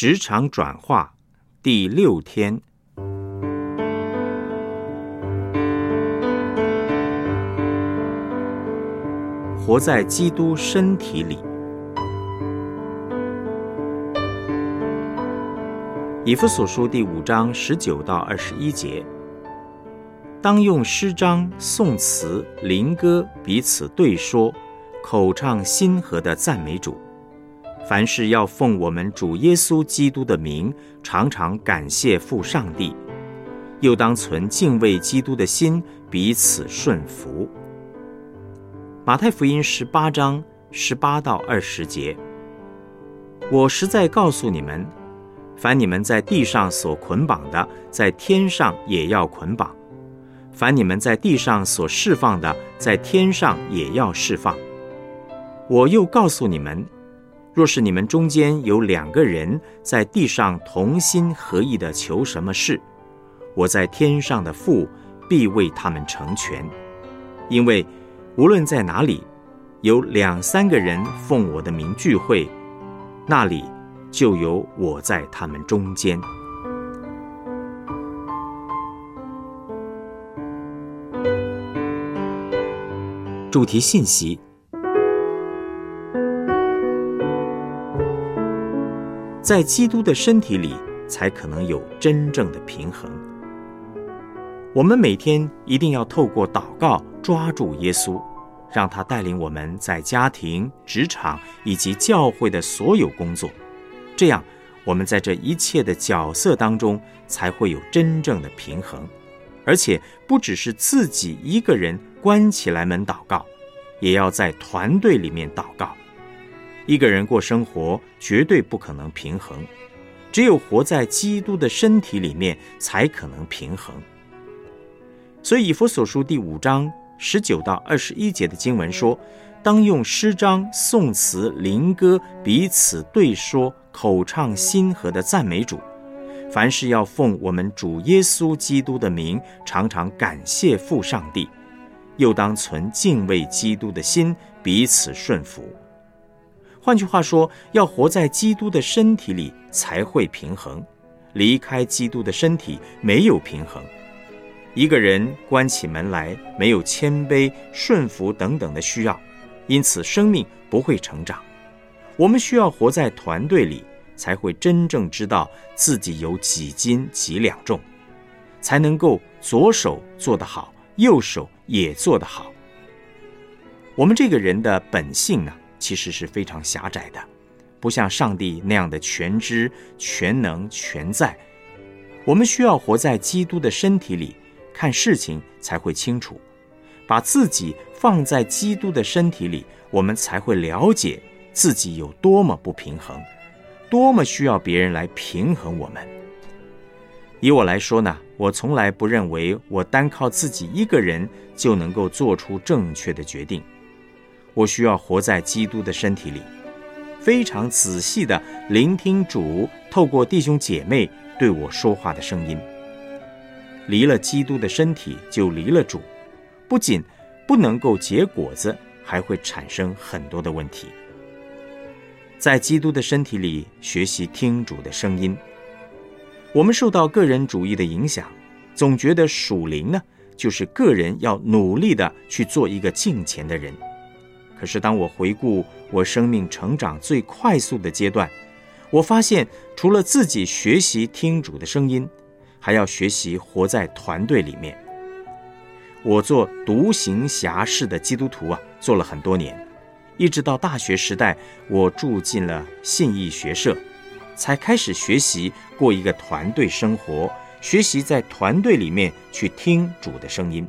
职场转化第六天，活在基督身体里。以弗所书第五章十九到二十一节，当用诗章、颂词、灵歌彼此对说，口唱心和的赞美主。凡事要奉我们主耶稣基督的名，常常感谢父上帝；又当存敬畏基督的心，彼此顺服。马太福音十八章十八到二十节，我实在告诉你们。凡你们在地上所捆绑的，在天上也要捆绑；凡你们在地上所释放的，在天上也要释放。我又告诉你们，若是你们中间有两个人在地上同心合意的求什么事，我在天上的父必为他们成全。因为无论在哪里，有两三个人奉我的名聚会，那里。就有我在他们中间。主题信息：在基督的身体里，才可能有真正的平衡。我们每天一定要透过祷告抓住耶稣，让他带领我们在家庭、职场以及教会的所有工作。这样，我们在这一切的角色当中才会有真正的平衡，而且不只是自己一个人关起来门祷告，也要在团队里面祷告。一个人过生活绝对不可能平衡，只有活在基督的身体里面才可能平衡。所以，以弗所书第五章十九到二十一节的经文说。当用诗章、颂词、灵歌彼此对说，口唱心和的赞美主。凡事要奉我们主耶稣基督的名，常常感谢父上帝。又当存敬畏基督的心，彼此顺服。换句话说，要活在基督的身体里才会平衡，离开基督的身体没有平衡。一个人关起门来，没有谦卑、顺服等等的需要。因此，生命不会成长。我们需要活在团队里，才会真正知道自己有几斤几两重，才能够左手做得好，右手也做得好。我们这个人的本性呢，其实是非常狭窄的，不像上帝那样的全知、全能、全在。我们需要活在基督的身体里，看事情才会清楚。把自己放在基督的身体里，我们才会了解自己有多么不平衡，多么需要别人来平衡我们。以我来说呢，我从来不认为我单靠自己一个人就能够做出正确的决定。我需要活在基督的身体里，非常仔细的聆听主透过弟兄姐妹对我说话的声音。离了基督的身体，就离了主。不仅不能够结果子，还会产生很多的问题。在基督的身体里学习听主的声音，我们受到个人主义的影响，总觉得属灵呢就是个人要努力的去做一个敬虔的人。可是当我回顾我生命成长最快速的阶段，我发现除了自己学习听主的声音，还要学习活在团队里面。我做独行侠式的基督徒啊，做了很多年，一直到大学时代，我住进了信义学社，才开始学习过一个团队生活，学习在团队里面去听主的声音。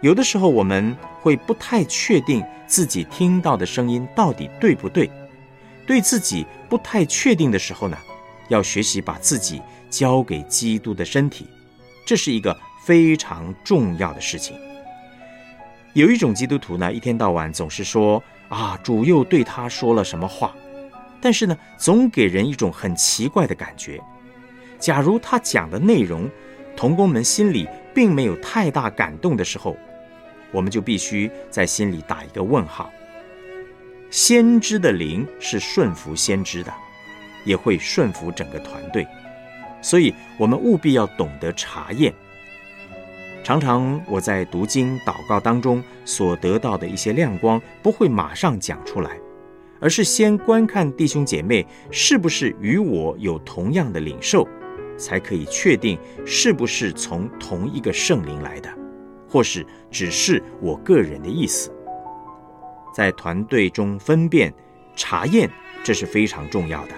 有的时候我们会不太确定自己听到的声音到底对不对，对自己不太确定的时候呢，要学习把自己交给基督的身体，这是一个。非常重要的事情。有一种基督徒呢，一天到晚总是说啊，主又对他说了什么话，但是呢，总给人一种很奇怪的感觉。假如他讲的内容，童工们心里并没有太大感动的时候，我们就必须在心里打一个问号。先知的灵是顺服先知的，也会顺服整个团队。所以，我们务必要懂得查验。常常我在读经、祷告当中所得到的一些亮光，不会马上讲出来，而是先观看弟兄姐妹是不是与我有同样的领受，才可以确定是不是从同一个圣灵来的，或是只是我个人的意思。在团队中分辨、查验，这是非常重要的。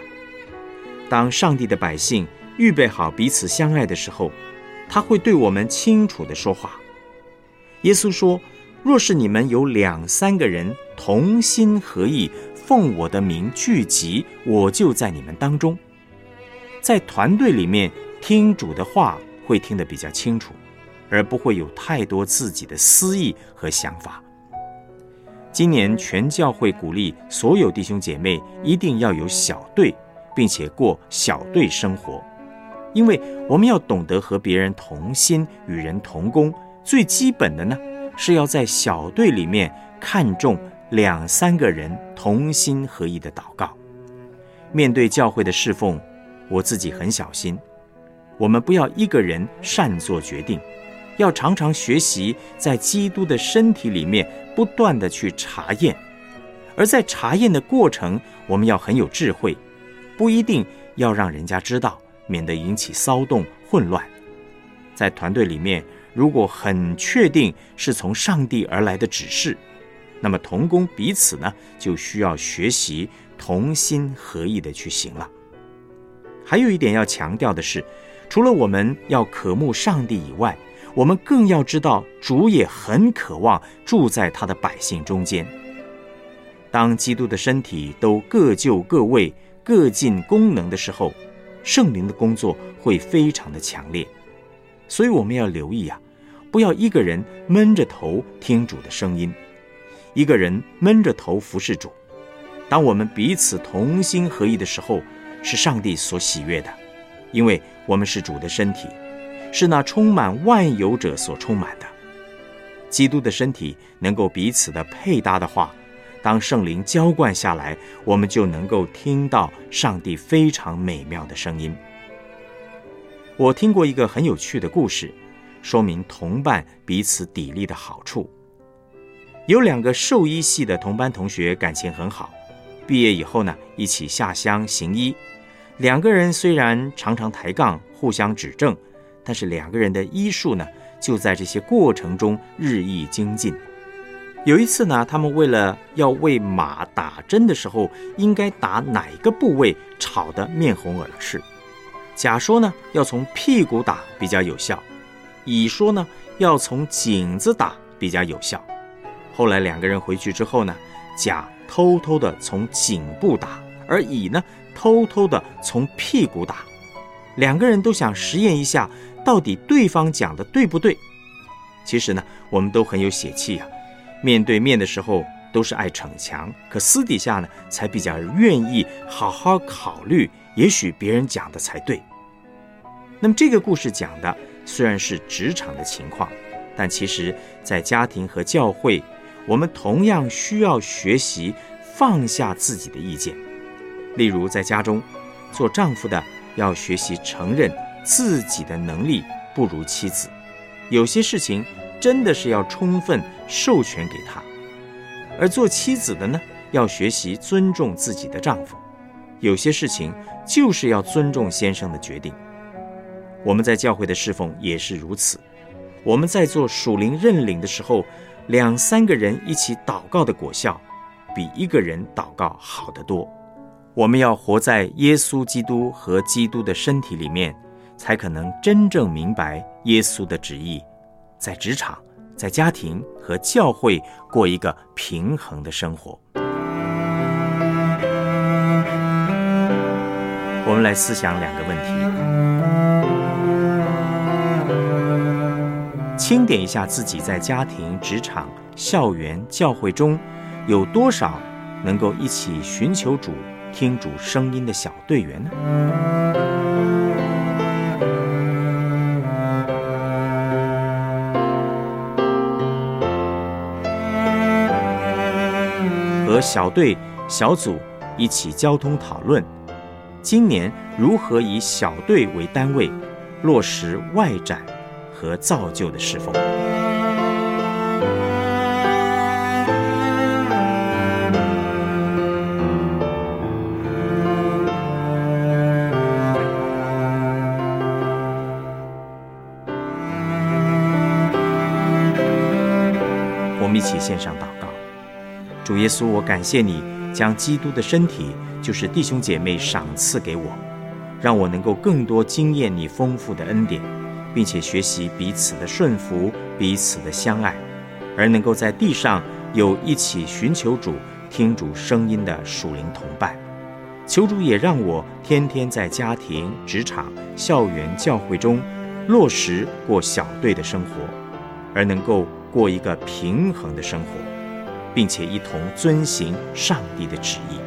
当上帝的百姓预备好彼此相爱的时候。他会对我们清楚的说话。耶稣说：“若是你们有两三个人同心合意，奉我的名聚集，我就在你们当中。”在团队里面听主的话，会听得比较清楚，而不会有太多自己的私意和想法。今年全教会鼓励所有弟兄姐妹一定要有小队，并且过小队生活。因为我们要懂得和别人同心，与人同工，最基本的呢，是要在小队里面看重两三个人同心合意的祷告。面对教会的侍奉，我自己很小心，我们不要一个人擅做决定，要常常学习在基督的身体里面不断的去查验，而在查验的过程，我们要很有智慧，不一定要让人家知道。免得引起骚动混乱，在团队里面，如果很确定是从上帝而来的指示，那么同工彼此呢，就需要学习同心合意的去行了。还有一点要强调的是，除了我们要渴慕上帝以外，我们更要知道主也很渴望住在他的百姓中间。当基督的身体都各就各位、各尽功能的时候。圣灵的工作会非常的强烈，所以我们要留意啊，不要一个人闷着头听主的声音，一个人闷着头服侍主。当我们彼此同心合意的时候，是上帝所喜悦的，因为我们是主的身体，是那充满万有者所充满的。基督的身体能够彼此的配搭的话。当圣灵浇灌下来，我们就能够听到上帝非常美妙的声音。我听过一个很有趣的故事，说明同伴彼此砥砺的好处。有两个兽医系的同班同学感情很好，毕业以后呢，一起下乡行医。两个人虽然常常抬杠，互相指正，但是两个人的医术呢，就在这些过程中日益精进。有一次呢，他们为了要为马打针的时候，应该打哪个部位，吵得面红耳赤。甲说呢，要从屁股打比较有效；乙说呢，要从颈子打比较有效。后来两个人回去之后呢，甲偷偷的从颈部打，而乙呢，偷偷的从屁股打。两个人都想实验一下，到底对方讲的对不对。其实呢，我们都很有血气呀。面对面的时候都是爱逞强，可私底下呢才比较愿意好好考虑，也许别人讲的才对。那么这个故事讲的虽然是职场的情况，但其实在家庭和教会，我们同样需要学习放下自己的意见。例如在家中，做丈夫的要学习承认自己的能力不如妻子，有些事情。真的是要充分授权给他，而做妻子的呢，要学习尊重自己的丈夫。有些事情就是要尊重先生的决定。我们在教会的侍奉也是如此。我们在做属灵认领的时候，两三个人一起祷告的果效，比一个人祷告好得多。我们要活在耶稣基督和基督的身体里面，才可能真正明白耶稣的旨意。在职场、在家庭和教会过一个平衡的生活。我们来思想两个问题：清点一下自己在家庭、职场、校园、教会中有多少能够一起寻求主、听主声音的小队员呢？和小队、小组一起交通讨论，今年如何以小队为单位，落实外展和造就的侍奉。我们一起献上祷告，主耶稣，我感谢你将基督的身体，就是弟兄姐妹赏赐给我，让我能够更多经验你丰富的恩典，并且学习彼此的顺服、彼此的相爱，而能够在地上有一起寻求主、听主声音的属灵同伴。求主也让我天天在家庭、职场、校园、教会中落实过小队的生活，而能够。过一个平衡的生活，并且一同遵行上帝的旨意，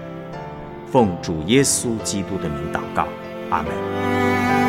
奉主耶稣基督的名祷告，阿门。